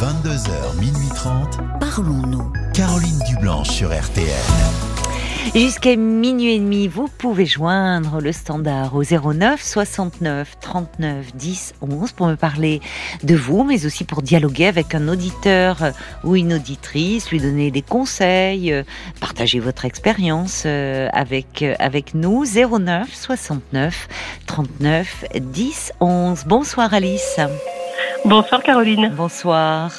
22h, minuit 30. Parlons-nous. Caroline Dublanche sur RTN. Jusqu'à minuit et demi, vous pouvez joindre le standard au 09 69 39 10 11 pour me parler de vous, mais aussi pour dialoguer avec un auditeur ou une auditrice, lui donner des conseils, euh, partager votre expérience euh, avec, euh, avec nous. 09 69 39 10 11. Bonsoir Alice. Bonsoir Caroline. Bonsoir.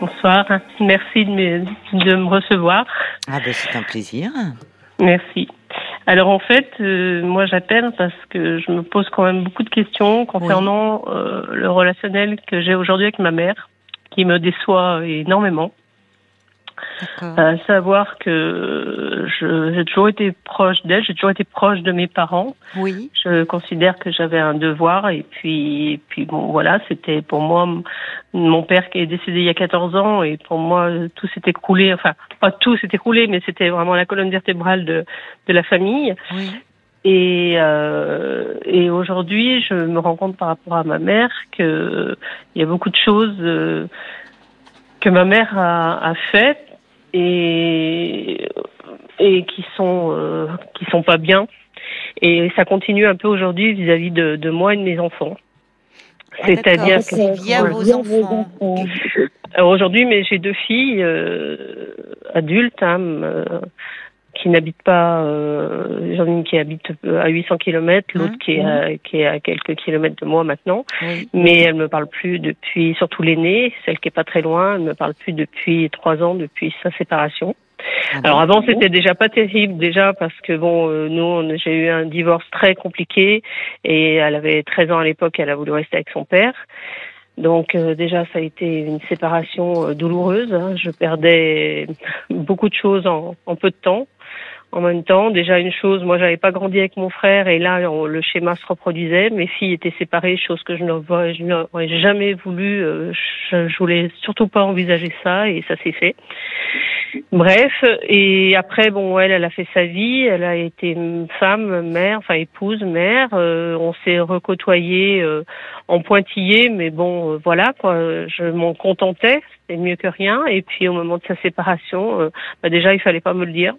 Bonsoir. Merci de me, de me recevoir. Ah ben c'est un plaisir. Merci. Alors en fait, euh, moi j'appelle parce que je me pose quand même beaucoup de questions concernant euh, le relationnel que j'ai aujourd'hui avec ma mère, qui me déçoit énormément. À savoir que j'ai toujours été proche d'elle, j'ai toujours été proche de mes parents. Oui. Je considère que j'avais un devoir et puis, et puis bon voilà, c'était pour moi mon père qui est décédé il y a 14 ans et pour moi tout s'est écroulé, enfin pas tout s'est écroulé, mais c'était vraiment la colonne vertébrale de, de la famille. Oui. Et, euh, et aujourd'hui, je me rends compte par rapport à ma mère que il y a beaucoup de choses euh, que ma mère a, a faites et et qui sont euh, qui sont pas bien. Et ça continue un peu aujourd'hui vis-à-vis de, de moi et de mes enfants. Ah, C'est-à-dire d'accord, c'est via vos enfants. Alors aujourd'hui, mais j'ai deux filles euh, adultes hein, euh, qui n'habitent pas. Euh, J'en ai une qui habite euh, à 800 km, l'autre Mmh, qui est à, qui est à quelques kilomètres de moi maintenant. Oui. Mais elle me parle plus depuis, surtout l'aînée, celle qui est pas très loin, elle me parle plus depuis trois ans, depuis sa séparation. Ah Alors avant c'était déjà pas terrible déjà parce que bon euh, nous j'ai eu un divorce très compliqué et elle avait 13 ans à l'époque elle a voulu rester avec son père. Donc euh, déjà ça a été une séparation euh, douloureuse. hein. Je perdais beaucoup de choses en, en peu de temps. En même temps, déjà une chose, moi j'avais pas grandi avec mon frère et là le schéma se reproduisait. Mes filles étaient séparées, chose que je n'aurais jamais voulu. euh, Je, je voulais surtout pas envisager ça et ça s'est fait. Bref, et après, bon, elle, elle a fait sa vie, elle a été femme, mère, enfin épouse, mère. euh, on s'est recôtoyé euh, en pointillé, mais bon, euh, voilà, quoi. Je m'en contentais, c'était mieux que rien. Et puis au moment de sa séparation, euh, bah, déjà, il fallait pas me le dire.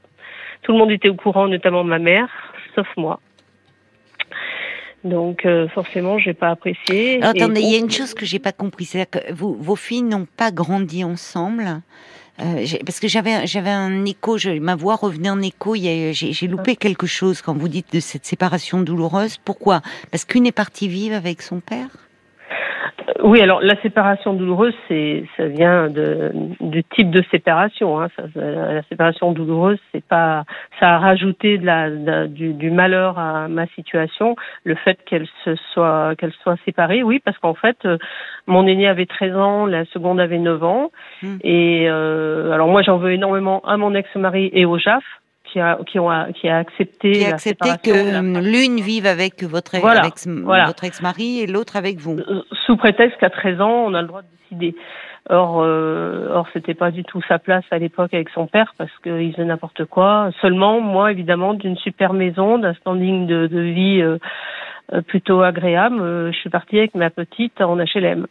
Tout le monde était au courant, notamment ma mère, sauf moi. Donc euh, forcément, j'ai pas apprécié. Alors, attendez, il y a une chose que j'ai pas compris, c'est-à-dire que vous, vos filles n'ont pas grandi ensemble. Euh, parce que j'avais j'avais un écho, je, ma voix revenait en écho. J'ai loupé quelque chose quand vous dites de cette séparation douloureuse. Pourquoi? Parce qu'une est partie vivre avec son père? Oui, alors la séparation douloureuse, c'est ça vient de, du type de séparation. Hein. Ça, la séparation douloureuse, c'est pas ça a rajouté de la, de- du, du malheur à ma situation. Le fait qu'elle se soit qu'elle soit séparée, oui, parce qu'en fait, euh, mon aîné avait 13 ans, la seconde avait 9 ans, Hmm. et euh, alors moi j'en veux énormément à mon ex-mari et au JAF qui a qui ont qui a accepté Qui a accepté que euh, l'une vive avec votre, Voilà, avec voilà. votre ex-mari et l'autre avec vous. Euh, sous prétexte qu'à 13 ans, on a le droit de décider. Or, euh, or, c'était pas du tout sa place à l'époque avec son père parce qu'il faisait n'importe quoi. Seulement, moi, évidemment, d'une super maison, d'un standing de, de vie euh, euh, plutôt agréable, euh, je suis partie avec ma petite en HLM.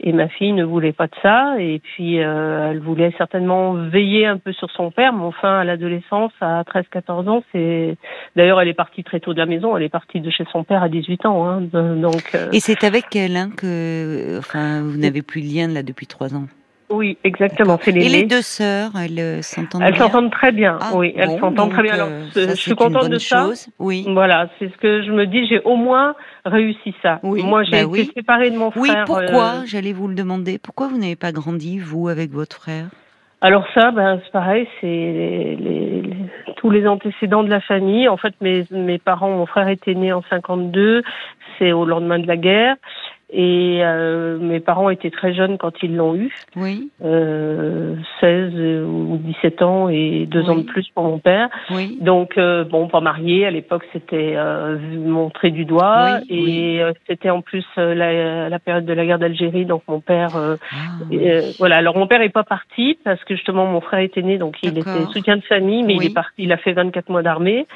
Et ma fille ne voulait pas de ça. Et puis, euh, elle voulait certainement veiller un peu sur son père. Mais enfin, à l'adolescence, à 13-14 ans, c'est. D'ailleurs, elle est partie très tôt de la maison. Elle est partie de chez son père à 18 ans. Hein. Donc. euh, Et c'est avec elle hein, que, enfin, vous n'avez plus de lien là depuis trois ans. Oui, exactement. C'est Et les deux sœurs, elles euh, s'entendent Elles s'entendent très bien. Ah, oui, elles bon, s'entendent très bien. Alors, euh, je ça, je suis contente de ça. chose. Oui. Voilà, c'est ce que je me dis. J'ai au moins réussi ça. Oui, Moi, j'ai bah été oui. séparée de mon Oui, frère. pourquoi euh, J'allais vous le demander. Pourquoi vous n'avez pas grandi, vous, avec votre frère? Alors ça, ben, c'est pareil. C'est les, les- les- tous les antécédents de la famille. En fait, mes, mes parents, mon frère était né en 52. C'est au lendemain de la guerre. Et euh, mes parents étaient très jeunes quand ils l'ont eu. Oui, Euh, 16 ou 17 ans et deux Oui. ans de plus pour mon père. oui. Donc euh, bon, pas marié à l'époque, c'était euh, montré du doigt Oui, et euh, c'était en plus euh, la, la période de la guerre d'Algérie, donc mon père, euh, Ah, euh, voilà. Alors mon père est pas parti parce que justement mon frère était né, donc il était soutien de famille, mais il est parti, il a fait 24 mois d'armée.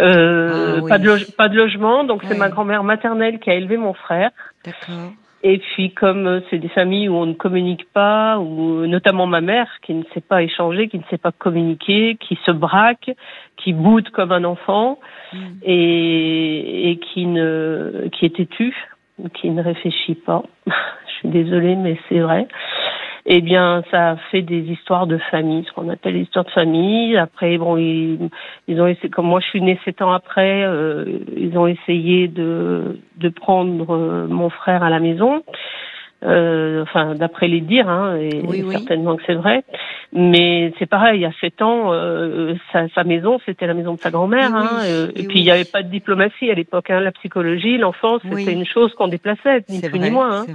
Euh, Ah, oui. pas, de pas de logement, donc c'est ma grand-mère maternelle qui a élevé mon frère. D'accord. Et puis comme euh, c'est des familles où on ne communique pas, ou notamment ma mère qui ne sait pas échanger, qui ne sait pas communiquer, qui se braque, qui boude comme un enfant mm. et, et qui ne qui est têtue, qui ne réfléchit pas. Je suis désolée, mais c'est vrai eh bien, ça fait des histoires de famille, ce qu'on appelle les histoires de famille. Après, bon, ils, ils ont essayé, comme moi je suis née sept ans après, euh, ils ont essayé de, de prendre euh, mon frère à la maison. Euh, enfin, d'après les dires, hein, et certainement que c'est vrai. Mais c'est pareil, il y a sept ans, euh, sa, sa, maison, c'était la maison de sa grand-mère. hein, et, puis il n'y avait pas de diplomatie à l'époque. Hein, la psychologie, l'enfance, c'était une chose qu'on déplaçait, ni plus ni moins. Hein.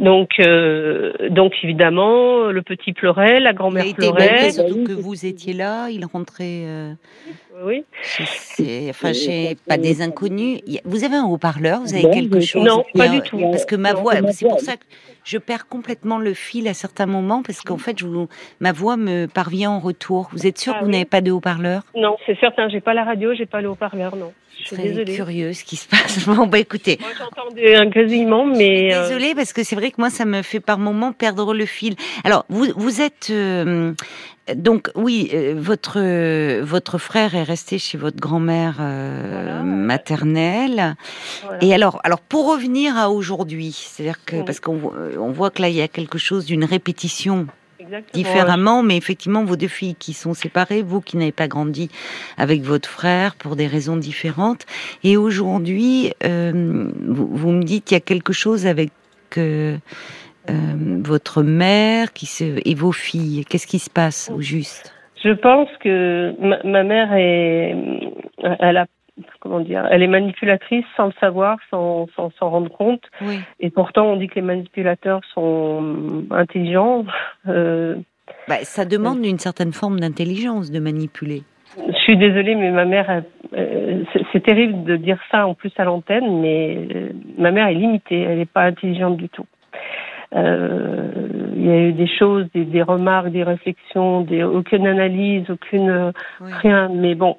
Donc, euh, donc évidemment, le petit pleurait, la grand-mère pleurait. surtout que vous étiez là, il rentrait. Euh, oui. enfin, j'ai pas des inconnus. Vous avez un haut-parleur, vous avez quelque chose Non, pas du tout. Parce que ma voix, c'est pour ça que je perds complètement le fil à certains moments, parce qu'en fait, je ma voix me parvient en retour. Vous êtes sûr ah que vous n'avez pas de haut-parleur? Non, c'est certain. J'ai pas la radio, j'ai pas le haut-parleur, non. Je suis très curieuse ce qui se passe. Bon, bah écoutez. Moi, j'entends un grésillement, mais. Euh, Désolée, parce que c'est vrai que moi, ça me fait par moments perdre le fil. Alors, vous, vous êtes. Euh, donc oui, euh, votre votre frère est resté chez votre grand-mère maternelle. Et alors, alors pour revenir à aujourd'hui, c'est-à-dire que parce qu'on on voit que là il y a quelque chose d'une répétition différemment, mais effectivement, vos deux filles qui sont séparées, vous qui n'avez pas grandi avec votre frère pour des raisons différentes, et aujourd'hui, euh, vous, me dites qu'il y a quelque chose avec euh, euh, votre mère qui se, et vos filles. Qu'est-ce qui se passe au juste? Je pense que ma, ma mère est, elle a comment dire, elle est manipulatrice sans le savoir, sans s'en rendre compte. Et pourtant, on dit que les manipulateurs sont intelligents. Euh, bah, ça demande une certaine forme d'intelligence de manipuler. Je suis désolée, mais ma mère, euh, c'est terrible de dire ça en plus à l'antenne, mais euh, ma mère est limitée, elle n'est pas intelligente du tout. il y a eu des choses, des, remarques, des réflexions, des, aucune analyse, aucune rien. Mais bon,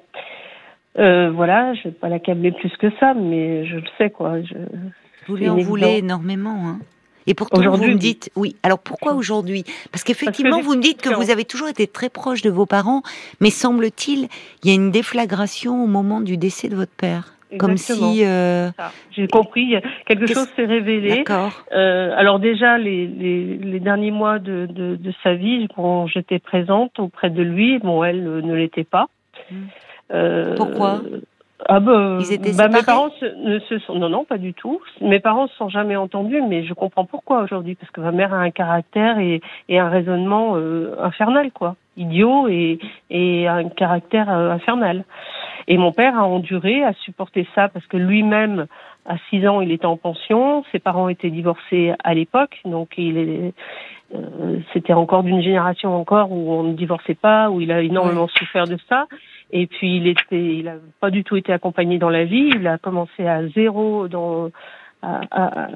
euh, voilà, je vais pas l'accabler plus que ça, mais je le sais quoi. Je, vous lui en voulez énormément, hein et pourtant, vous me dites, oui. Alors pourquoi aujourd'hui? Parce qu'effectivement, vous me dites que vous avez toujours été très proche de vos parents, mais semble-t-il, il y a une déflagration au moment du décès de votre père. Comme si. Euh... J'ai compris, quelque chose s'est révélé. D'accord. Euh, alors déjà, les, les, les, derniers mois de, de, de sa vie, quand j'étais présente auprès de lui, bon, elle euh, ne l'était pas. Hmm. Euh, Pourquoi ah bah, Ils étaient bah, mes parents ne se sont non non pas du tout. Mes parents se sont jamais entendus, mais je comprends pourquoi aujourd'hui parce que ma mère a un caractère et, et un raisonnement euh, infernal quoi, idiot et, et un caractère euh, infernal. Et mon père a enduré, a supporté ça parce que lui-même à 6 ans il était en pension, ses parents étaient divorcés à l'époque, donc il est c'était encore d'une génération encore où on ne divorçait pas, où il a énormément souffert de ça. Et puis il était, il a pas du tout été accompagné dans la vie. Il a commencé à zéro dans à, à,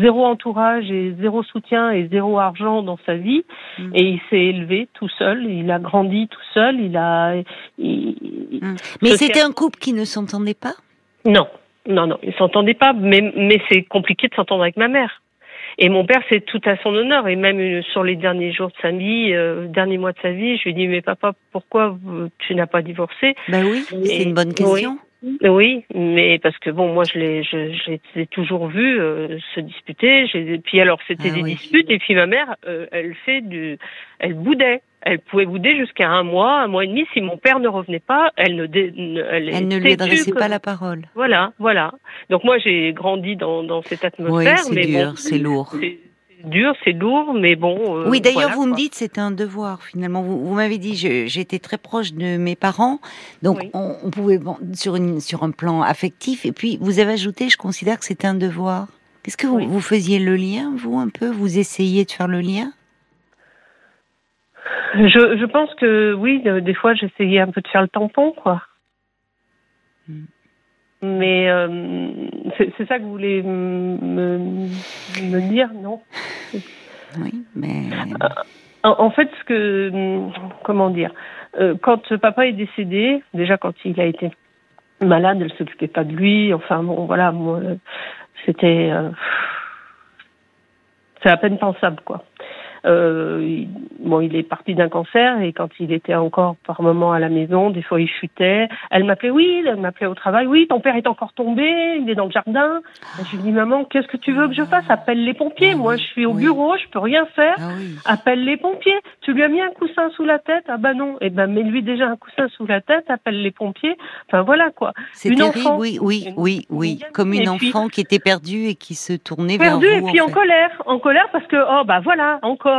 zéro entourage et zéro soutien et zéro argent dans sa vie. Mm. et il s'est élevé tout seul. Il a grandi tout seul. Il a mm. mais c'était un couple qui ne s'entendait pas? Non. Non non. Il s'entendait pas mais mais c'est compliqué de s'entendre avec ma mère et mon père, c'est tout à son honneur. Et même euh, sur les derniers jours de sa vie, euh, derniers mois de sa vie, je lui ai dit, mais papa, pourquoi tu n'as pas divorcé? Ben oui, c'est une bonne question. Oui. mais parce que bon, moi je l'ai, je, l'ai toujours vu euh, se disputer. Puis alors c'était ah des disputes et puis ma mère, euh, elle fait du, elle boudait elle pouvait bouder jusqu'à un mois, un mois et demi. Si mon père ne revenait pas, elle ne, elle, elle ne lui adressait pas la parole. Voilà, voilà. Donc moi, j'ai grandi dans, dans cette atmosphère. Oui, c'est dur, c'est lourd. C'est dur, c'est lourd, mais bon. Euh, oui, d'ailleurs, vous me dites c'est un devoir finalement. Vous, vous m'avez dit j'étais très proche de mes parents, donc on, pouvait sur une sur un plan affectif. Et puis vous avez ajouté, je considère que c'était un devoir. Qu'est-ce que vous, vous faisiez le lien, vous un peu? Vous essayiez de faire le lien? Je, je pense que oui, des fois j'essayais un peu de faire le tampon, quoi. Hmm. Mais euh, c'est ça que vous voulez me, me dire, non? Oui, mais. Euh, en, fait, ce que. Comment dire euh, Quand papa est décédé, déjà quand il a été malade, elle s'occupait pas de lui. Enfin, bon, voilà, moi, c'était. c'est à peine pensable, quoi. Euh, il, bon, il est parti d'un cancer et quand il était encore par moment à la maison, des fois il chutait. Elle m'appelait, oui, elle m'appelait au travail, oui, ton père est encore tombé, il est dans le jardin. je lui dis, maman, qu'est-ce que tu veux que je fasse? Appelle les pompiers. Moi, je suis au bureau, je peux rien faire. Ah oui. Appelle les pompiers. Tu lui as mis un coussin sous la tête? Ah bah non. Eh ben, mets-lui déjà un coussin sous la tête. Appelle les pompiers. Enfin voilà quoi. C'est Une terrible, enfant. oui, oui, Une- oui, oui. Comme une Et puis- enfant qui était perdue et qui se tournait Perdu vers et vous. puis en, fait. colère, en colère parce que oh bah voilà encore,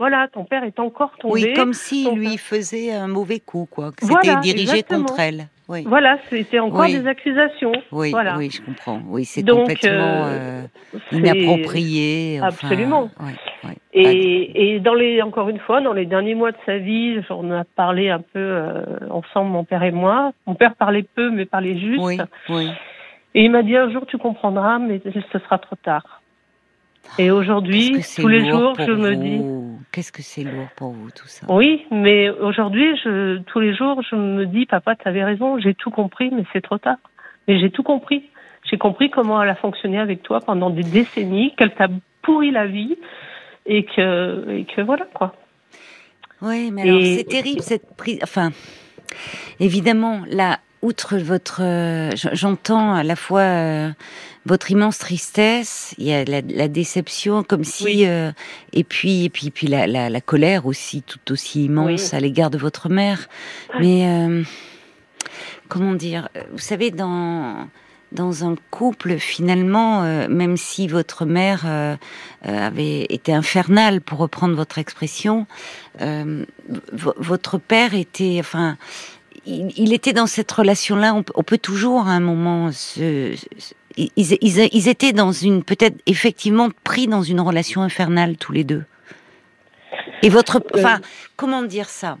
voilà ton père est encore tombé. Oui, comme si ton lui faisait un mauvais coup, quoi. C'était Voilà, dirigé exactement. contre elle. Oui, Voilà, c'était encore Oui. des accusations. oui, voilà. oui, je comprends. Oui, c'est complètement euh, euh, inapproprié. enfin, Absolument. ouais, ouais. Et, et dans les, encore une fois, dans les derniers mois de sa vie, on a parlé un peu euh, ensemble, mon père et moi. Mon père parlait peu, mais parlait juste. Oui, oui. Et il m'a dit un jour tu comprendras, mais ce sera trop tard. Et aujourd'hui, tous les jours, je me dis, Qu'est-ce que c'est lourd pour vous tout ça? Oui, mais aujourd'hui, je, tous les jours, je me dis, papa, tu avais raison, j'ai tout compris, mais c'est trop tard. Mais j'ai tout compris. J'ai compris comment elle a fonctionné avec toi pendant des décennies, qu'elle t'a pourri la vie, et que, et que voilà quoi. Oui, mais alors c'est terrible cette prise. Enfin, évidemment, là, outre votre, euh, j'entends à la fois euh, votre immense tristesse, il y a la, la déception, comme si, Oui. euh, et puis, et puis, puis la, la, la colère aussi, tout aussi immense Oui. à l'égard de votre mère. Mais comment dire Vous savez, dans dans un couple, finalement, euh, même si votre mère euh, avait été infernale, pour reprendre votre expression, euh, votre père était, enfin, il, il était dans cette relation-là. On, peut- on peut toujours à un moment se, se- ils, ils- ils étaient dans une, peut-être effectivement pris dans une relation infernale tous les deux. Et votre, enfin, comment dire ça?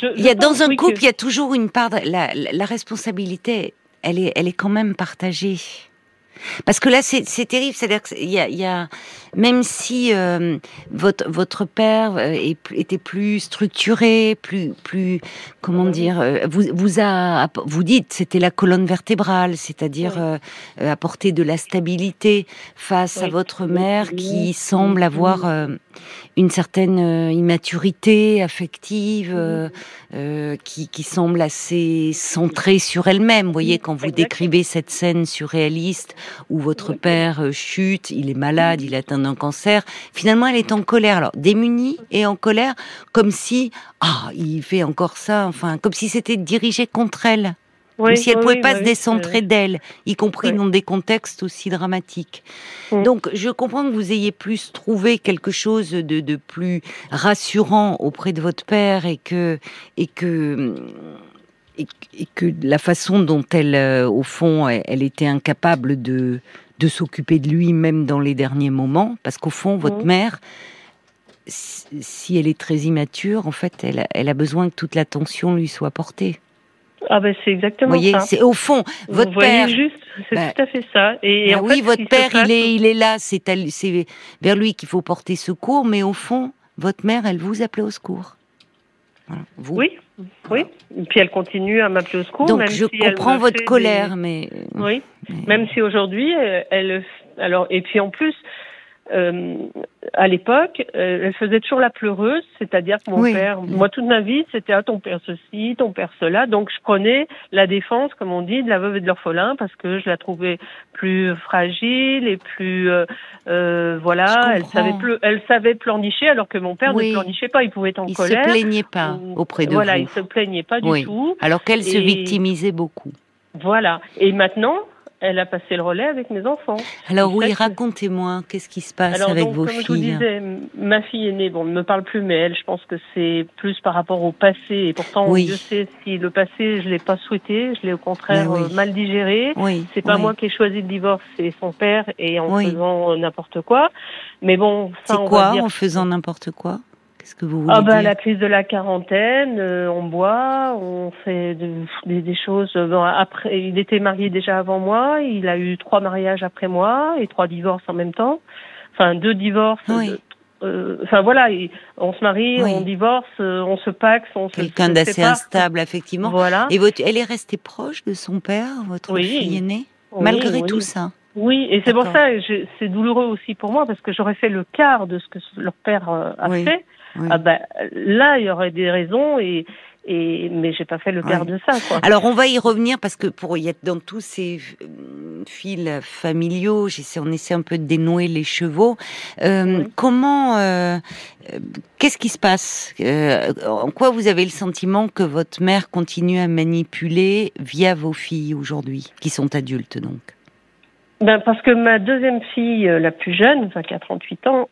Je- Il y a dans un oui, couple, que- il y a toujours une part de la, la- la responsabilité. Elle est, elle est quand même partagée. Parce que là, c'est c'est terrible. C'est-à-dire qu'il y a, il y a, même si euh, votre votre père euh, était plus structuré, plus plus comment dire, euh, vous vous a vous dites c'était la colonne vertébrale, c'est-à-dire Oui. euh, apporter de la stabilité face à votre mère qui semble avoir euh, une certaine immaturité affective, euh, qui, qui semble assez centrée sur elle-même. Vous voyez, quand vous décrivez cette scène surréaliste où votre père chute, il est malade, il est atteint d'un cancer, finalement elle est en colère. Alors, démunie et en colère, comme si, ah, il fait encore ça, enfin, comme si c'était dirigé contre elle. Comme si elle oui, pouvait oui, pas se décentrer d'elle, y compris dans des contextes aussi dramatiques. Donc, je comprends que vous ayez plus trouvé quelque chose de, de plus rassurant auprès de votre père et que et que et, que la façon dont elle, euh, au fond, elle était incapable de de s'occuper de lui même dans les derniers moments, parce qu'au fond, votre mère, si elle est très immature, en fait, elle, a- elle a besoin que toute l'attention lui soit portée. Ah ben c'est Vous exactement voyez, ça. c'est au fond, Vous votre voyez père. juste, c'est Bah, tout à fait ça. Et, Ah en oui, fait, votre père, passe- il est, il est là, c'est à c'est vers lui qu'il faut porter secours, mais au fond, votre mère, elle vous appelait au secours. Voilà, vous. Oui, oui. Et puis elle continue à m'appeler au secours. Donc même je si comprends votre colère, des- mais Oui. mais- Même si aujourd'hui, euh, elle, alors et puis en plus, euh, à l'époque, euh, elle faisait toujours la pleureuse, c'est-à-dire que mon Oui. père, moi toute ma vie, c'était ah ton père ceci, ton père cela, donc je prenais la défense, comme on dit, de la veuve et de l'orphelin parce que je la trouvais plus fragile et plus, euh, euh, voilà, elle savait elle savait pleurnicher alors que mon père Oui. ne pleurnichait pas, il pouvait être en il colère. se plaignait pas auprès de voilà, vous. il se plaignait pas du Oui. tout. Alors qu'elle se victimisait beaucoup. Voilà. Et maintenant, elle a passé le relais avec mes enfants. Alors En oui, racontez-moi, qu'est-ce qui se passe Alors avec donc, vos comme je vous disais, ma fille aînée, bon, ne me parle plus, mais elle, je pense que c'est plus par rapport au passé. Et pourtant, Oui. Dieu sait si le passé, je l'ai pas souhaité, je l'ai au contraire oui. euh, mal digéré. Oui, C'est pas moi qui ai choisi le divorce, c'est son père et en faisant n'importe quoi. Mais bon, ça, C'est on quoi va dire. en faisant n'importe quoi? Qu'est-ce que vous voulez Ah dire la crise de la quarantaine, euh, on boit, on fait de- des, des choses. euh, bon, après, il était marié déjà avant moi, il a eu trois mariages après moi et trois divorces en même temps. Enfin deux divorces. Oui. de- euh, Enfin voilà, il- on se marie, Oui. on divorce, on se paxe, on se Quelqu'un se d'assez instable, effectivement. Voilà. Et votre, elle est restée proche de son père, votre Oui. fille aînée, malgré tout ça. Oui, et c'est pour ça, c'est douloureux aussi pour moi parce que j'aurais fait le quart de ce que leur père a fait. Ah ben, là, il y aurait des raisons et, et mais j'ai pas fait le quart de ça. Quoi. Alors on va y revenir parce que pour y être dans tous ces euh, fils familiaux, j'essaie, on essaie un peu de dénouer les chevaux. Euh, comment, euh, qu'est-ce qui se passe? En quoi vous avez le sentiment que votre mère continue à manipuler via vos filles aujourd'hui, qui sont adultes donc? Ben parce que ma deuxième fille, la plus jeune, enfin qui a 38 ans,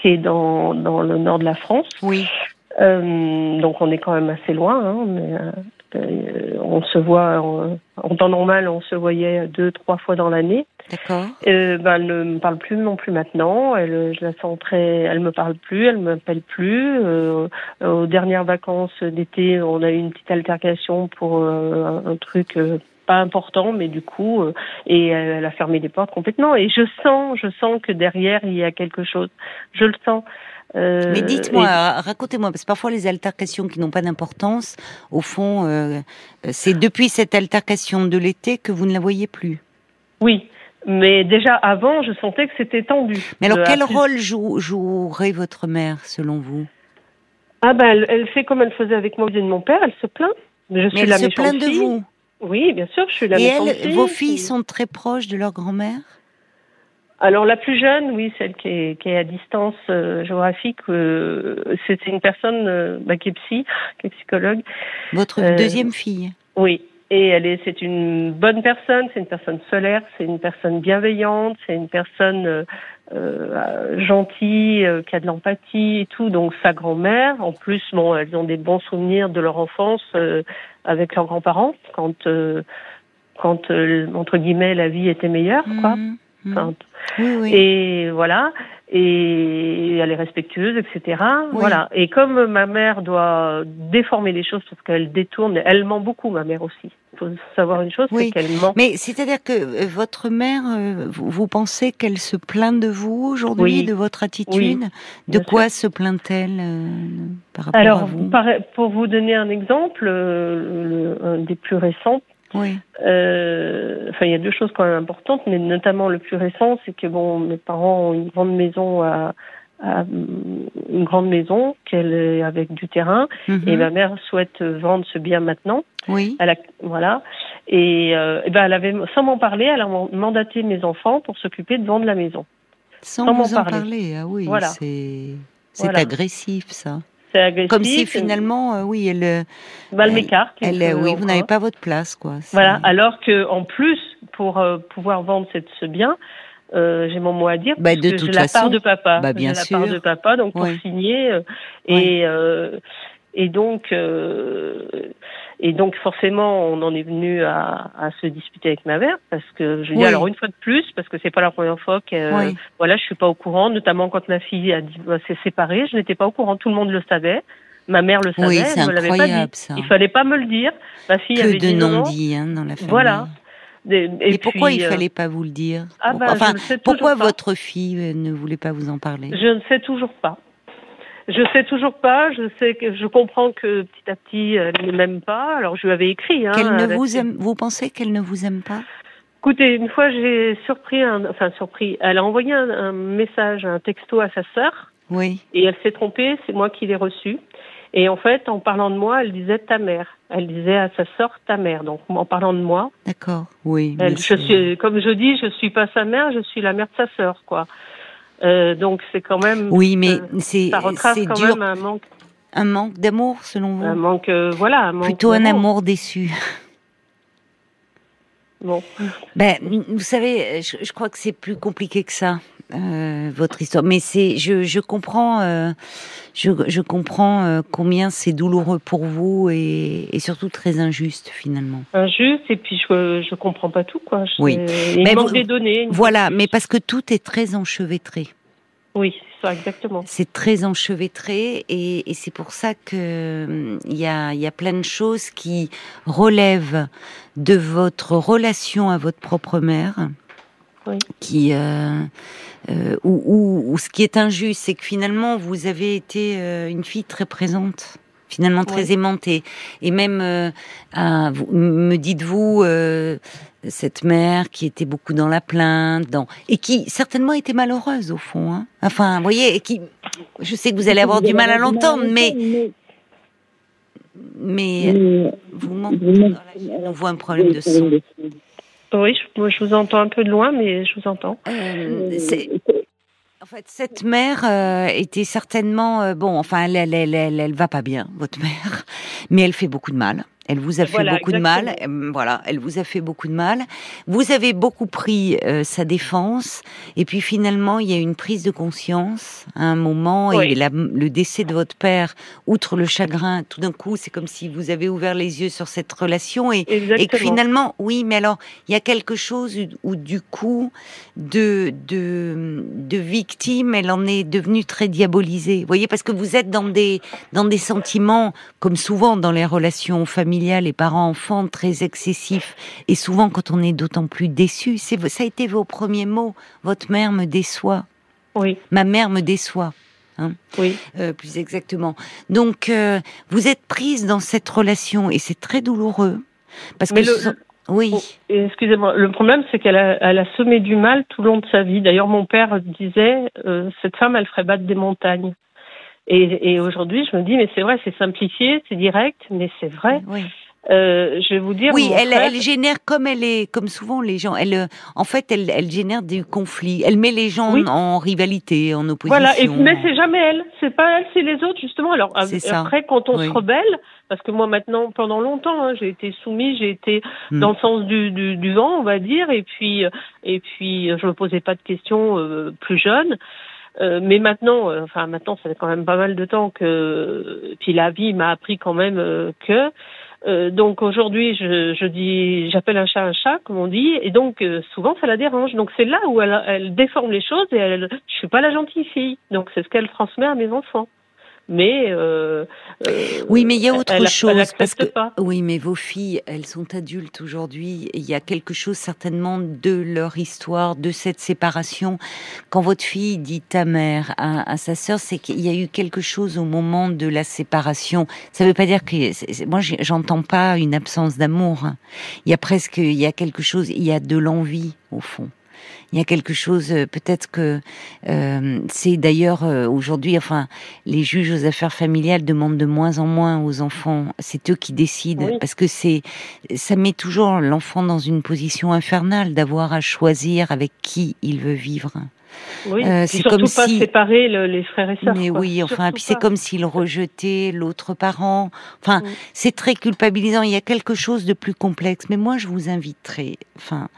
qui est dans, dans le nord de la France. Oui. Euh, donc on est quand même assez loin, hein, mais euh, euh, on se voit en, temps normal, on se voyait deux, trois fois dans l'année. D'accord. Euh, ben, elle ne me parle plus non plus maintenant. Elle, je la sens très, elle me parle plus, elle m'appelle plus. Euh, aux dernières vacances d'été, on a eu une petite altercation pour un, un, truc pas important, mais du coup, et elle a fermé les portes complètement. Et je sens, je sens que derrière il y a quelque chose. Je le sens. Euh, Mais dites-moi, racontez-moi, parce que parfois les altercations qui n'ont pas d'importance, au fond, euh, c'est depuis cette altercation de l'été que vous ne la voyez plus. Oui, mais déjà avant, je sentais que c'était tendu. Mais alors, quel rôle jouerait votre mère, selon vous? Ah ben, elle, fait comme elle faisait avec moi et mon père, elle se plaint. Je suis Mais elle se plaint de vous Oui, bien sûr, je suis la Et vos filles sont très proches de leur grand-mère? Alors la plus jeune, oui, celle qui est, qui est à distance euh, géographique, euh, c'est une personne euh, bah, qui est psy, qui est psychologue. Votre deuxième fille? Oui, et elle est, c'est une bonne personne, c'est une personne solaire, c'est une personne bienveillante, c'est une personne gentille, qui a de l'empathie et tout. Donc sa grand-mère, en plus, bon, elles ont des bons souvenirs de leur enfance avec leurs grands-parents quand, quand entre guillemets la vie était meilleure, quoi. Mmh. Mmh. Et voilà. Et elle est respectueuse, etc. Voilà. Et comme ma mère doit déformer les choses parce qu'elle détourne, elle ment beaucoup, ma mère aussi. Il faut savoir une chose, c'est qu'elle ment. Mais c'est-à-dire que euh, votre mère, euh, vous, pensez qu'elle se plaint de vous aujourd'hui, de votre attitude? De quoi se plaint-elle euh, par rapport Alors, à vous? pour vous donner un exemple, un des plus récents, oui. Euh, enfin, il y a deux choses quand même importantes, mais notamment le plus récent, c'est que bon, mes parents ont une grande maison à, à une grande maison qu'elle est avec du terrain, mhm. et ma mère souhaite vendre ce bien maintenant. Oui. Elle a, voilà. Et, euh, et ben, elle avait, sans m'en parler, elle a mandaté mes enfants pour s'occuper de vendre la maison. Sans, m'en parler. ah oui. Voilà. C'est, c'est agressif, ça. Agressif, Comme si finalement, euh, oui, elle. Euh, elle m'écarte. Oui, vous n'avez pas votre place, quoi. Voilà. Alors que en plus, pour euh, pouvoir vendre cette, ce bien, j'ai mon mot à dire. Bah, de toute la part de papa. Bah, bien sûr. La part de papa, donc pour signer et et donc et donc forcément, on en est venu à, à, se disputer avec ma mère parce que je dis alors une fois de plus parce que c'est pas la première fois que voilà, je suis pas au courant, notamment quand ma fille a bah, s'est séparée, je n'étais pas au courant, tout le monde le savait. Ma mère le savait, oui, elle me l'avait pas dit. Ça. Il fallait pas me le dire. Ma fille que avait de non-dits hein, dans la famille. Voilà. Et, et pourquoi il euh, fallait pas vous le dire ah bah, Enfin, pourquoi votre fille ne voulait pas vous en parler Je ne sais toujours pas. Je sais toujours pas. Je sais que je comprends que petit à petit elle ne m'aime pas. Alors je lui avais écrit. Hein, qu'elle ne vous aime. Vous pensez qu'elle ne vous aime pas? Écoutez, une fois j'ai surpris, un, enfin surpris. Elle a envoyé un, message, un texto à sa sœur. Oui. Et elle s'est trompée. C'est moi qui l'ai reçu. Et en fait, en parlant de moi, elle disait ta mère. Elle disait à sa sœur ta mère. Donc en parlant de moi. D'accord. Oui. Elle, je suis, comme je dis, je suis pas sa mère, je suis la mère de sa sœur, quoi. Euh, donc c'est quand même. Oui, mais euh, c'est ça retrace quand dur. même un manque. Un manque d'amour, selon vous. Un manque, euh, voilà. Un manque Plutôt un amour déçu. Bon. Ben, vous savez, je, je crois que c'est plus compliqué que ça. Euh, votre histoire. Mais c'est, je, je comprends, euh, je, je, comprends euh, combien c'est douloureux pour vous et, et, surtout très injuste finalement. Injuste et puis je, je comprends pas tout quoi. oui. Il mais manque des données. Voilà, mais parce que tout est très enchevêtré. Oui, c'est ça, exactement. C'est très enchevêtré et, et c'est pour ça que il y a, y a plein de choses qui relèvent de votre relation à votre propre mère. Oui. Qui euh, euh, ou, ou, ce qui est injuste, c'est que finalement vous avez été euh, une fille très présente finalement très aimantée. Et même, euh, vous, me dites-vous, euh, cette mère qui était beaucoup dans la plainte, dans et qui certainement était malheureuse au fond. Hein. Enfin, vous voyez, et qui, je sais que vous allez avoir du mal à l'entendre, mais mais vous manquez, on voit un problème de son. Oui, je, je vous entends un peu de loin, mais je vous entends. Euh, en fait, cette mère euh, était certainement euh, bon. Enfin, elle, elle, elle, elle, elle va pas bien, votre mère, mais elle fait beaucoup de mal. Elle vous a fait beaucoup de mal. Euh, voilà, elle vous a fait beaucoup de mal. Vous avez beaucoup pris euh, sa défense, et puis finalement, il y a une prise de conscience à un moment, et le décès de votre père, outre le chagrin, tout d'un coup, c'est comme si vous avez ouvert les yeux sur cette relation, et, et que finalement, oui, mais alors, il y a quelque chose où, du coup, de, de, de victime, elle en est devenue très diabolisée. Vous voyez, parce que vous êtes dans des, dans des sentiments, comme souvent dans les relations familiales, les parents-enfants très excessifs. Et souvent, quand on est d'autant plus déçu, c'est ça a été vos premiers mots. Votre mère me déçoit. Oui. Ma mère me déçoit. Hein oui. Euh, plus exactement. Donc, euh, vous êtes prise dans cette relation et c'est très douloureux. Parce que. Oui. Oh, excusez-moi. Le problème, c'est qu'elle a, elle a semé du mal tout le long de sa vie. D'ailleurs, mon père disait, euh, cette femme, elle ferait battre des montagnes. Et, et aujourd'hui, je me dis, mais c'est vrai, c'est simplifié, c'est direct, mais c'est vrai. Oui. Euh, je vais vous dire. Oui, elle, elle, génère comme elle est, comme souvent les gens. Elle, en fait, elle, elle génère du conflit. Elle met les gens en, rivalité, en opposition. Voilà, et, mais c'est jamais elle. C'est pas elle, c'est les autres justement. Alors après, quand on se rebelle, parce que moi maintenant, pendant longtemps, hein, j'ai été soumise, j'ai été hmm. dans le sens du, du, du, vent, on va dire, et puis et puis je me posais pas de questions euh, plus jeune. Euh, mais maintenant, euh, enfin maintenant, ça fait quand même pas mal de temps que, puis la vie m'a appris quand même euh, que. donc aujourd'hui, je, je dis, j'appelle un chat un chat, comme on dit, et donc souvent ça la dérange. Donc c'est là où elle, elle déforme les choses et elle, je suis pas la gentille fille. Donc c'est ce qu'elle transmet à mes enfants mais euh, euh, oui, mais il y a autre chose parce que oui, mais vos filles, elles sont adultes aujourd'hui. Il y a quelque chose certainement de leur histoire, de cette séparation. Quand votre fille dit ta mère à, sa sœur, c'est qu'il y a eu quelque chose au moment de la séparation. Ça ne veut pas dire que moi j'entends pas une absence d'amour. Il y a presque, il y a quelque chose, il y a de l'envie au fond il y a quelque chose, euh, peut-être que euh, c'est d'ailleurs euh, aujourd'hui, enfin, les juges aux affaires familiales demandent de moins en moins aux enfants. C'est eux qui décident parce que c'est, ça met toujours l'enfant dans une position infernale d'avoir à choisir avec qui il veut vivre. Oui, euh, c'est comme pas si séparer les frères et sœurs. Mais oui, enfin, puis c'est comme s'il rejetait l'autre parent. Enfin, c'est très culpabilisant. Il y a quelque chose de plus complexe. Mais moi, je vous inviterai, enfin,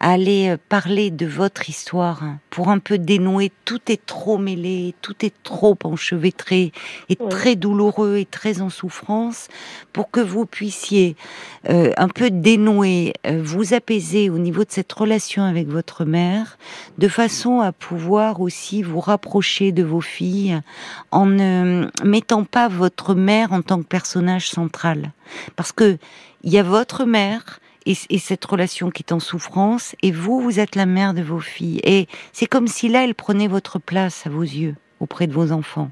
aller euh, parler de votre histoire hein, pour un peu dénouer. Tout est trop mêlé, tout est trop enchevêtré et très douloureux et très en souffrance pour que vous puissiez euh, un peu dénouer, euh, vous apaiser au niveau de cette relation avec votre mère, de façon à pouvoir aussi vous rapprocher de vos filles en ne mettant pas votre mère en tant que personnage central. Parce que il y a votre mère, et, cette relation qui est en souffrance, et vous, vous êtes la mère de vos filles. Et c'est comme si là, elle prenait votre place à vos yeux, auprès de vos enfants.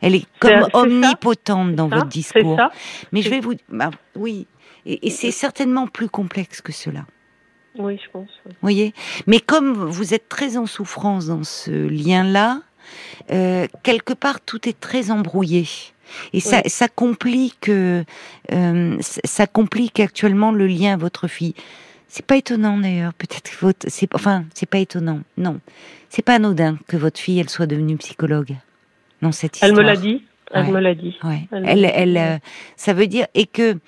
Elle est comme omnipotente dans votre discours. Mais je vais vous... Bah, oui, et, c'est certainement plus complexe que cela. Oui, je pense. Vous voyez? Mais comme vous êtes très en souffrance dans ce lien-là, euh, quelque part, tout est très embrouillé. Et ça, ça complique, euh, ça complique actuellement le lien à votre fille. C'est pas étonnant d'ailleurs, peut-être votre, c'est, enfin, c'est pas étonnant. Non, c'est pas anodin que votre fille, elle soit devenue psychologue. Non, cette histoire. Elle me l'a dit. Elle me l'a dit. Elle, elle, euh, ça veut dire et que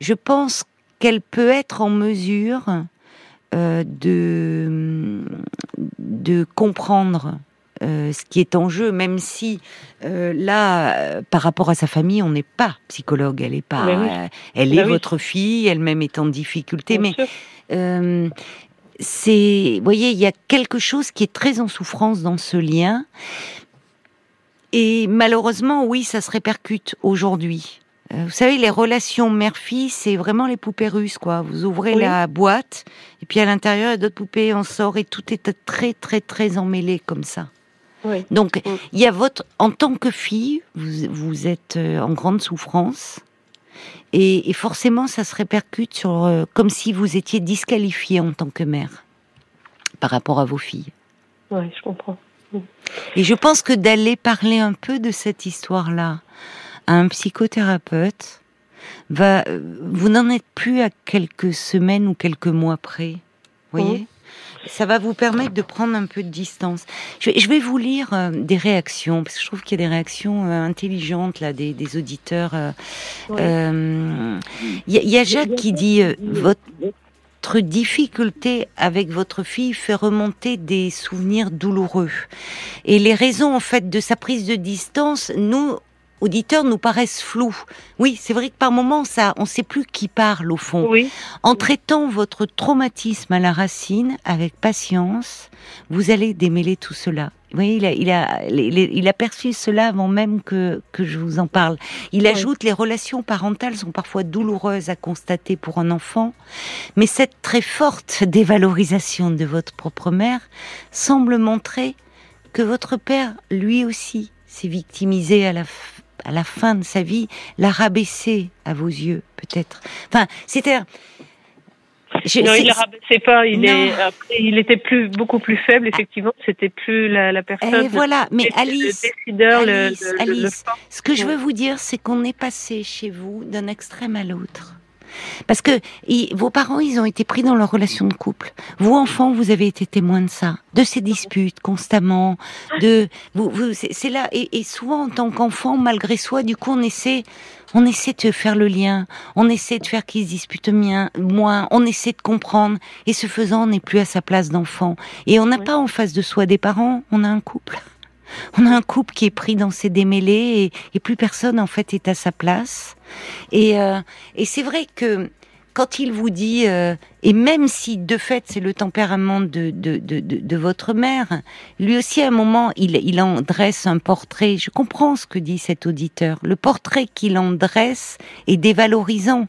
je pense qu'elle peut être en mesure euh, de de comprendre euh, ce qui est en jeu, même si euh, là, euh, par rapport à sa famille, on n'est pas psychologue, elle est pas, elle est votre fille, elle-même est en difficulté, mais c'est, vous voyez, il y a quelque chose qui est très en souffrance dans ce lien, et malheureusement, oui, ça se répercute aujourd'hui. Vous savez, les relations mère-fille, c'est vraiment les poupées russes, quoi. Vous ouvrez la boîte, et puis à l'intérieur, il y a d'autres poupées, on sort, et tout est très, très, très emmêlé comme ça. Oui. Donc, Mm. il y a votre, en tant que fille, vous, vous êtes euh, en grande souffrance. Et, et forcément, ça se répercute sur, euh, comme si vous étiez disqualifiée en tant que mère par rapport à vos filles. Oui, je comprends. Et je pense que d'aller parler un peu de cette histoire-là à un psychothérapeute, va, euh, vous n'en êtes plus à quelques semaines ou quelques mois près. Voyez? Ça va vous permettre de prendre un peu de distance. Je vais, je vais vous lire euh, des réactions, parce que je trouve qu'il y a des réactions euh, intelligentes là, des, des auditeurs. euh, Il y, a- il y a Jacques qui dit votre difficulté avec votre fille fait remonter des souvenirs douloureux. Et les raisons, en fait, de sa prise de distance, nous, auditeurs, nous paraissent floues. Oui, c'est vrai que par moments, ça, on ne sait plus qui parle au fond. Oui, En traitant votre traumatisme à la racine avec patience, vous allez démêler tout cela. Vous voyez, il a, il a, il a- il a perçu cela avant même que, que je vous en parle. Il Oui. ajoute les relations parentales sont parfois douloureuses à constater pour un enfant, mais cette très forte dévalorisation de votre propre mère semble montrer que votre père, lui aussi, s'est victimisé à la, à la fin de sa vie, l'a rabaissé à vos yeux, peut-être. Enfin, c'était. je- non, il ne rabaissait pas. Il, est, après, il était plus, beaucoup plus faible, effectivement. C'était plus la, la personne. Et voilà, mais Alice, le décideur, le- Alice, le, Alice, ce que je veux vous dire, c'est qu'on est passé chez vous d'un extrême à l'autre. Parce que vos parents, ils ont été pris dans leur relation de couple. Vous, enfants, vous avez été témoin de ça, de ces disputes constamment, de vous, vous c'est là. Et, et souvent, en tant qu'enfant, malgré soi, du coup, on essaie, on essaie de faire le lien, on essaie de faire qu'ils se disputent mien- moins, on essaie de comprendre. Et ce faisant, on n'est plus à sa place d'enfant. Et on n'a pas en face de soi des parents, on a un couple. On a un couple qui est pris dans ses démêlés et, et plus personne en fait est à sa place. Et, euh, et c'est vrai que quand il vous dit, euh, et même si de fait c'est le tempérament de votre mère, lui aussi à un moment il, il en dresse un portrait. Je comprends ce que dit cet auditeur. Le portrait qu'il en dresse est dévalorisant.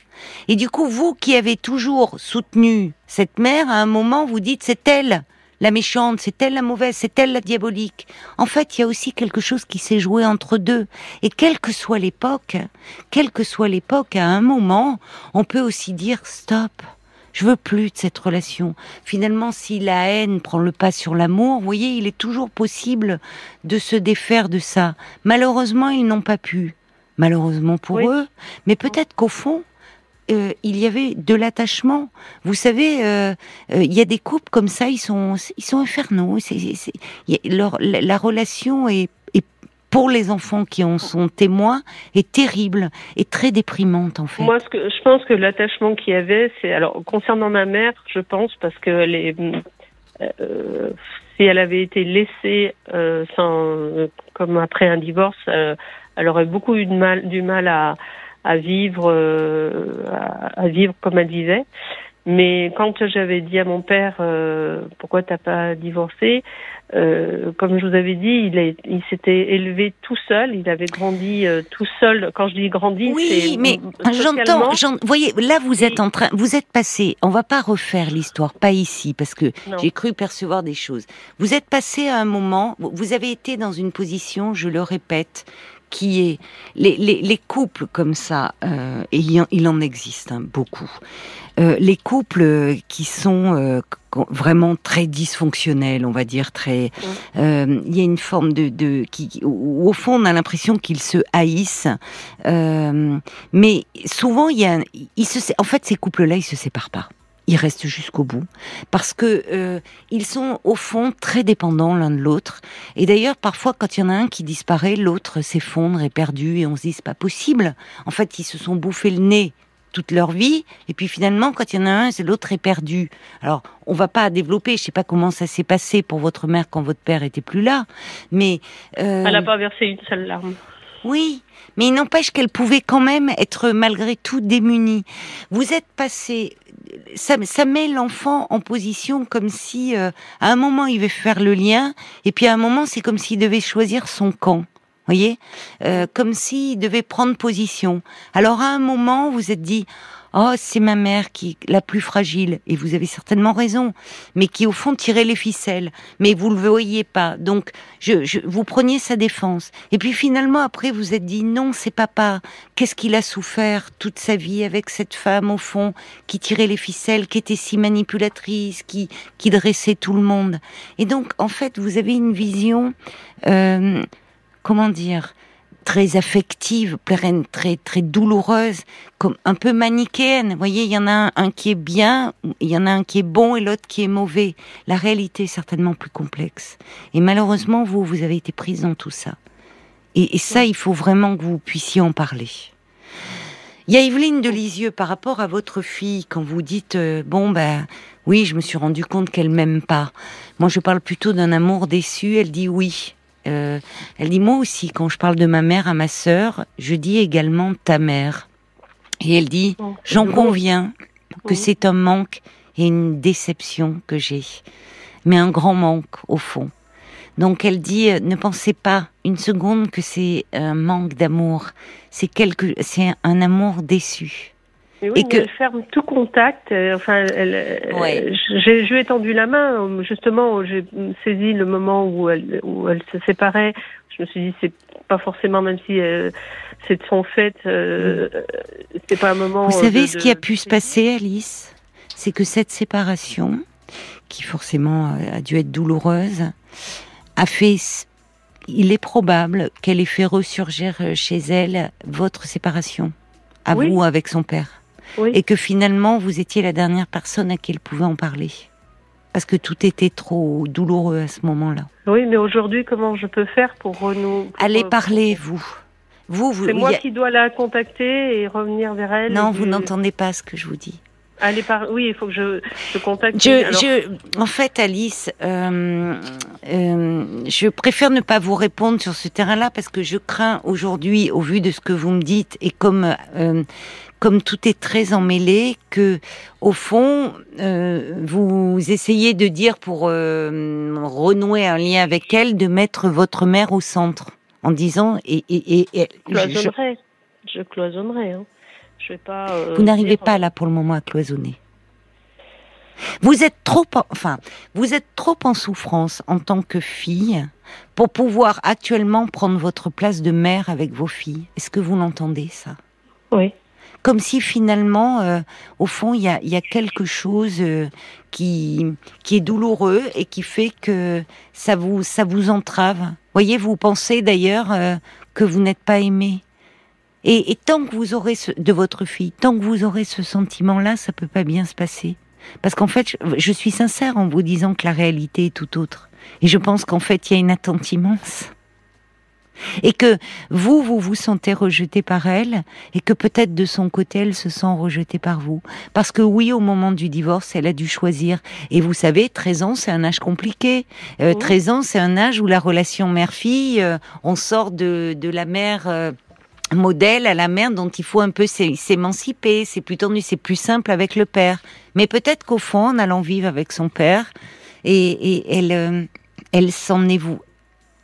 Et du coup, vous qui avez toujours soutenu cette mère, à un moment vous dites c'est elle la méchante, c'est elle la mauvaise, c'est elle la diabolique. En fait, il y a aussi quelque chose qui s'est joué entre deux. Et quelle que soit l'époque, quelle que soit l'époque, à un moment, on peut aussi dire stop. Je veux plus de cette relation. Finalement, si la haine prend le pas sur l'amour, vous voyez, il est toujours possible de se défaire de ça. Malheureusement, ils n'ont pas pu. Malheureusement pour Oui. eux. Mais peut-être qu'au fond, euh, il y avait de l'attachement. Vous savez, euh, euh, il y a des couples comme ça, ils sont, ils sont infernaux. La, la relation est, pour les enfants qui en sont témoins, est terrible et très déprimante en fait. Moi, je pense que l'attachement qu'il y avait, c'est alors concernant ma mère, je pense parce que si elle avait été laissée comme après un divorce, elle aurait beaucoup eu du mal à, à vivre, euh, à, à vivre comme elle vivait. Mais quand j'avais dit à mon père euh, pourquoi t'as pas divorcé, euh, comme je vous avais dit, il, est- il s'était élevé tout seul, il avait grandi euh, tout seul. Quand je dis grandi, Oui, mais j'entends, voyez, là vous êtes en train, vous êtes passé, on va pas refaire l'histoire, pas ici, parce que j'ai cru percevoir des choses. Vous êtes passé à un moment, vous avez été dans une position, je le répète, qui est les, les, les couples comme ça, euh, et il, en, il en existe hein, beaucoup. Euh, les couples euh, qui sont euh, vraiment très dysfonctionnels, on va dire très. euh, Il y a une forme de, de qui, où, au fond, on a l'impression qu'ils se haïssent. Euh, mais souvent, il y a, ils se, en fait, ces couples-là, ils se séparent pas. Ils restent jusqu'au bout parce que euh, ils sont au fond très dépendants l'un de l'autre. Et d'ailleurs, parfois, quand il y en a un qui disparaît, l'autre s'effondre, est perdu, et on se dit c'est pas possible. En fait, ils se sont bouffés le nez toute leur vie, et puis finalement, quand il y en a un, c'est l'autre est perdu. Alors, on va pas développer. Je sais pas comment ça s'est passé pour votre mère quand votre père était plus là, mais euh, Elle n'a pas versé une seule larme. Oui, mais il n'empêche qu'elle pouvait quand même être malgré tout démunie. Vous êtes passé, ça, ça met l'enfant en position comme si euh, à un moment il veut faire le lien, et puis à un moment c'est comme s'il devait choisir son camp. Voyez, Euh, comme s'il devait prendre position. Alors à un moment vous êtes dit, oh c'est ma mère qui la plus fragile et vous avez certainement raison, mais qui au fond tirait les ficelles, mais vous le voyez pas. Donc je, je vous preniez sa défense et puis finalement après vous êtes dit non c'est papa. Qu'est-ce qu'il a souffert toute sa vie avec cette femme au fond qui tirait les ficelles, qui était si manipulatrice, qui qui dressait tout le monde? Et donc en fait vous avez une vision euh, comment dire? Très affective, très très douloureuse, comme un peu manichéenne. Vous voyez, il y en a un, qui est bien, il y en a un qui est bon et l'autre qui est mauvais. La réalité est certainement plus complexe. Et malheureusement, vous, vous avez été prise dans tout ça. Et, ça, il faut vraiment que vous puissiez en parler. Il y a Evelyne de Lisieux par rapport à votre fille quand vous dites euh, bon ben oui je me suis rendu compte qu'elle m'aime pas. Moi je parle plutôt d'un amour déçu. Elle dit oui euh, elle dit moi aussi quand je parle de ma mère à ma sœur, je dis également ta mère. Et elle dit j'en conviens que c'est un manque et une déception que j'ai, mais un grand manque au fond. Donc elle dit euh, ne pensez pas une seconde que c'est un manque d'amour, c'est quelque c'est un amour déçu oui, et que... elle ferme tout contact. Euh, enfin, elle, euh, j'ai, je lui ai tendu la main. Justement, j'ai saisi le moment où elle, où elle se séparait. Je me suis dit, c'est pas forcément, même si euh, c'est de son fait, euh, c'est pas un moment. Vous savez ce qui a pu se passer, Alice? C'est que cette séparation, qui forcément a dû être douloureuse, a fait. Il est probable qu'elle ait fait ressurgir chez elle votre séparation, à vous avec son père et que finalement vous étiez la dernière personne à qui elle pouvait en parler. Parce que tout était trop douloureux à ce moment-là. Oui, mais aujourd'hui, comment je peux faire pour renouer Allez parler, vous. Vous, vous C'est moi qui dois la contacter et revenir vers elle. Non, vous n'entendez pas ce que je vous dis. Allez par... Oui, il faut que je, je contacte. Je, je, en fait, Alice, euh, euh, je préfère ne pas vous répondre sur ce terrain-là parce que je crains aujourd'hui, au vu de ce que vous me dites, et comme euh, comme tout est très emmêlé, que au fond, euh, vous essayez de dire pour euh, renouer un lien avec elle, de mettre votre mère au centre, en disant et, et, et, cloisonnerai, je, je cloisonnerai. Hein. Je vais pas. Euh, vous n'arrivez pas là pour le moment à cloisonner. Vous êtes trop, enfin, vous êtes trop en souffrance en tant que fille pour pouvoir actuellement prendre votre place de mère avec vos filles. Est-ce que vous l'entendez ça? Oui comme si finalement, euh, au fond, il y a, y a, quelque chose euh, qui, qui est douloureux et qui fait que ça vous, ça vous entrave. Voyez, vous pensez d'ailleurs euh, que vous n'êtes pas aimé. Et, et, tant que vous aurez ce, de votre fille, tant que vous aurez ce sentiment-là, ça peut pas bien se passer. Parce qu'en fait, je, je suis sincère en vous disant que la réalité est tout autre. Et je pense qu'en fait, il y a une attente immense et que vous, vous vous sentez rejeté par elle, et que peut-être de son côté, elle se sent rejetée par vous. Parce que oui, au moment du divorce, elle a dû choisir. Et vous savez, 13 ans, c'est un âge compliqué. Euh, 13 ans, c'est un âge où la relation mère-fille, euh, on sort de, de la mère... Euh, modèle à la mère dont il faut un peu s'émanciper, c'est plus tendu, c'est plus simple avec le père. Mais peut-être qu'au fond, en allant vivre avec son père, et, et elle, euh, elle s'en est vous,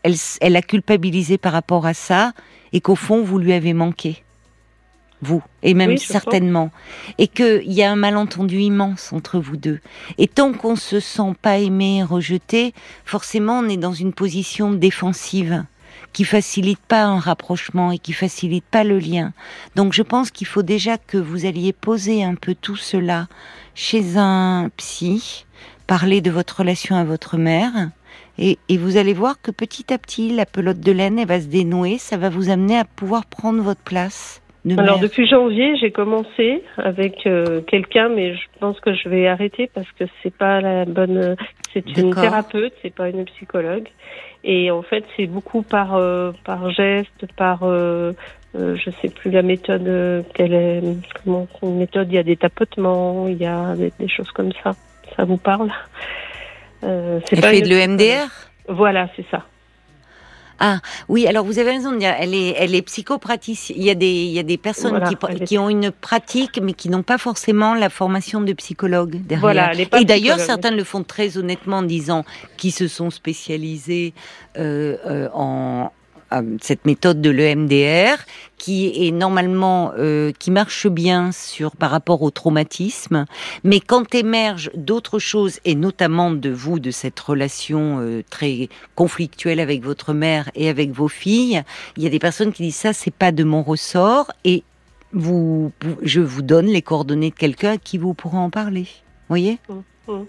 elle, elle a culpabilisé par rapport à ça et qu'au fond, vous lui avez manqué. Vous, et même certainement. Et qu'il y a un malentendu immense entre vous deux. Et tant qu'on se sent pas aimé, rejeté, forcément, on est dans une position défensive qui facilite pas un rapprochement et qui facilite pas le lien. Donc je pense qu'il faut déjà que vous alliez poser un peu tout cela chez un psy, parler de votre relation à votre mère, et, vous allez voir que petit à petit, la pelote de laine, elle va se dénouer. Ça va vous amener à pouvoir prendre votre place. Alors depuis janvier, j'ai commencé avec euh, quelqu'un, mais je pense que je vais arrêter parce que c'est pas la bonne. C'est une thérapeute, c'est pas une psychologue. Et en fait, c'est beaucoup par euh, par geste, par euh, euh, je sais plus la méthode quelle est. Comment méthode Il y a des tapotements, il y a des, des choses comme ça. Ça vous parle? Euh, elle fait de l'EMDR Voilà, c'est ça. Ah oui, alors vous avez raison de dire, elle est, elle est psychopraticienne. Il y a des, il y a des personnes qui, qui ont une pratique, mais qui n'ont pas forcément la formation de psychologue derrière. Voilà, Et d'ailleurs, certains le font très honnêtement en disant qu'ils se sont spécialisés euh, euh, en, cette méthode de l'EMDR qui est normalement euh, qui marche bien sur par rapport au traumatisme, mais quand émergent d'autres choses et notamment de vous de cette relation euh, très conflictuelle avec votre mère et avec vos filles, il y a des personnes qui disent ça c'est pas de mon ressort et vous je vous donne les coordonnées de quelqu'un qui vous pourra en parler. Voyez? Mmh, mmh.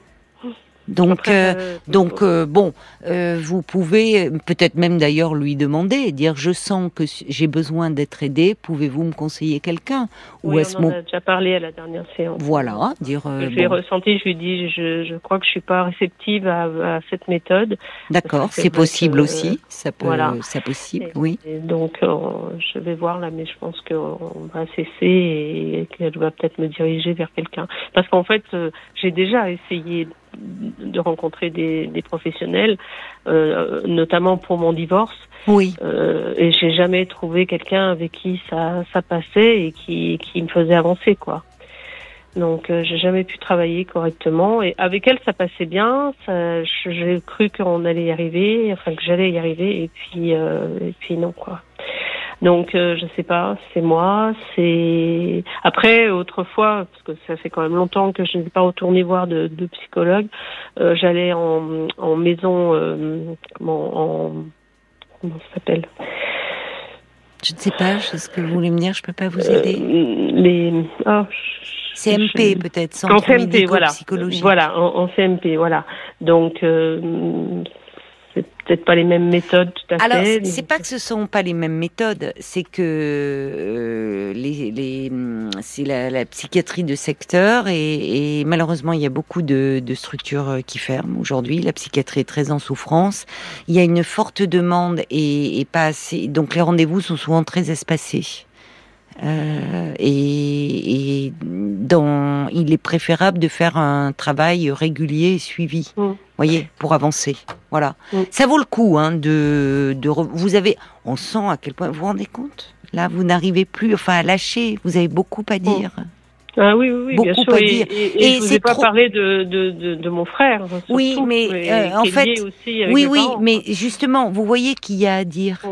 Donc, euh, euh, donc euh, bon, vous pouvez peut-être même d'ailleurs lui demander, dire je sens que j'ai besoin d'être aidé, pouvez-vous me conseiller quelqu'un? Ou est-ce on en a déjà parlé à la dernière séance. Voilà, dire. J'ai ressenti, je lui dis, je, je, crois que je suis pas réceptive à, cette méthode. D'accord, c'est possible aussi, ça peut, voilà. c'est possible, oui. donc je vais voir là, mais je pense qu'on va cesser et qu'elle va peut-être me diriger vers quelqu'un, parce qu'en fait, j'ai déjà essayé de rencontrer des, des professionnels, euh, notamment pour mon divorce. Oui. Euh, et j'ai jamais trouvé quelqu'un avec qui ça, ça passait et qui, qui me faisait avancer, quoi. Donc euh, j'ai jamais pu travailler correctement et avec elle ça passait bien. J'ai cru qu'on allait y arriver, enfin que j'allais y arriver et puis euh, et puis non quoi. Donc euh, je sais pas, c'est moi, c'est après autrefois parce que ça fait quand même longtemps que je n'ai pas retourné voir de, de psychologue. Euh, J'allais en, en maison, euh, comment, en comment ça s'appelle? Je ne sais pas, ce que vous voulez me dire, je peux pas vous euh, aider. les oh, CMP peut-être, en CMP, voilà. Voilà, en, en, CMP, voilà. Donc euh, peut-être pas les mêmes méthodes tout à Alors, fait. Alors, c'est pas que ce sont pas les mêmes méthodes, c'est que euh, les, les c'est la, la, psychiatrie de secteur et, et, malheureusement il y a beaucoup de, de structures qui ferment aujourd'hui. La psychiatrie est très en souffrance. Il y a une forte demande et, et pas assez. Donc les rendez-vous sont souvent très espacés. Euh, et, et dans, il est préférable de faire un travail régulier et suivi, mmh. voyez, pour avancer. Voilà, mmh. ça vaut le coup hein, de, de, vous avez, on sent à quel point vous vous rendez compte? Là, vous n'arrivez plus, enfin, à lâcher. Vous avez beaucoup à dire. Mmh. Ah oui, oui, oui beaucoup bien sûr. dire. Et, et, et, je vous ai pas trop... parlé de, de, de, de, mon frère. Surtout, oui, mais euh, en fait, oui, oui, parents. mais justement, vous voyez qu'il y a à dire.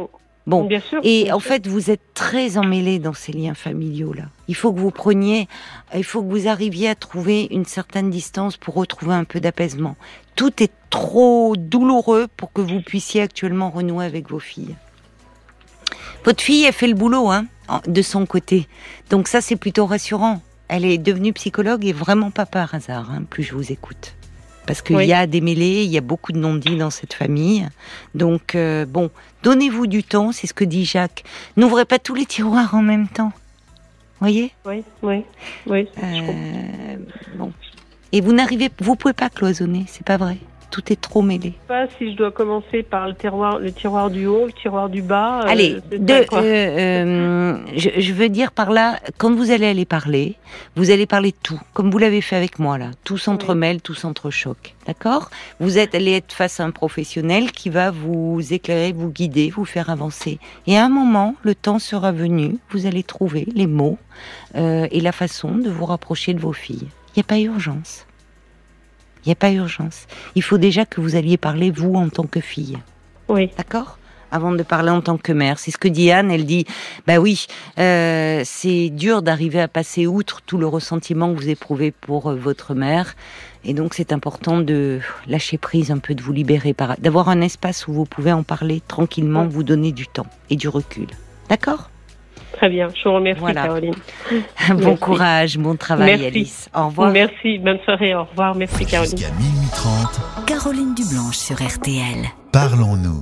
Bon, bien sûr, et bien en sûr. fait, vous êtes très emmêlés dans ces liens familiaux là. Il faut que vous preniez, il faut que vous arriviez à trouver une certaine distance pour retrouver un peu d'apaisement. Tout est trop douloureux pour que vous puissiez actuellement renouer avec vos filles. Votre fille, elle fait le boulot, hein, de son côté. Donc ça, c'est plutôt rassurant. Elle est devenue psychologue et vraiment pas par hasard. Hein, plus je vous écoute parce qu'il oui. y a des mêlées, il y a beaucoup de non-dits dans cette famille. Donc, euh, bon, donnez-vous du temps, c'est ce que dit Jacques. N'ouvrez pas tous les tiroirs en même temps. Voyez? Oui, oui, oui. Euh, bon. Et vous n'arrivez, vous pouvez pas cloisonner, c'est pas vrai tout est trop mêlé. Je sais pas si je dois commencer par le tiroir, le tiroir du haut, le tiroir du bas. Allez, euh, de, euh, euh, je, je, veux dire par là, quand vous allez aller parler, vous allez parler de tout, comme vous l'avez fait avec moi là. Tout s'entremêle, oui. tout s'entrechoque, d'accord? Vous êtes allé être face à un professionnel qui va vous éclairer, vous guider, vous faire avancer. Et à un moment, le temps sera venu, vous allez trouver les mots euh, et la façon de vous rapprocher de vos filles. Il n'y a pas urgence. Il n'y a pas urgence. Il faut déjà que vous alliez parler, vous, en tant que fille. Oui. D'accord? Avant de parler en tant que mère. C'est ce que dit Anne, elle dit, bah oui, euh, c'est dur d'arriver à passer outre tout le ressentiment que vous éprouvez pour euh, votre mère. Et donc c'est important de lâcher prise un peu, de vous libérer, d'avoir un espace où vous pouvez en parler tranquillement, vous donner du temps et du recul. D'accord? Très bien, je vous remercie voilà. Caroline. bon Merci. courage, bon travail Merci. Alice. Au revoir. Merci, bonne soirée, au revoir. Merci Caroline. Jusqu'à minuit 30. Caroline Dublanche sur RTL. Parlons-nous.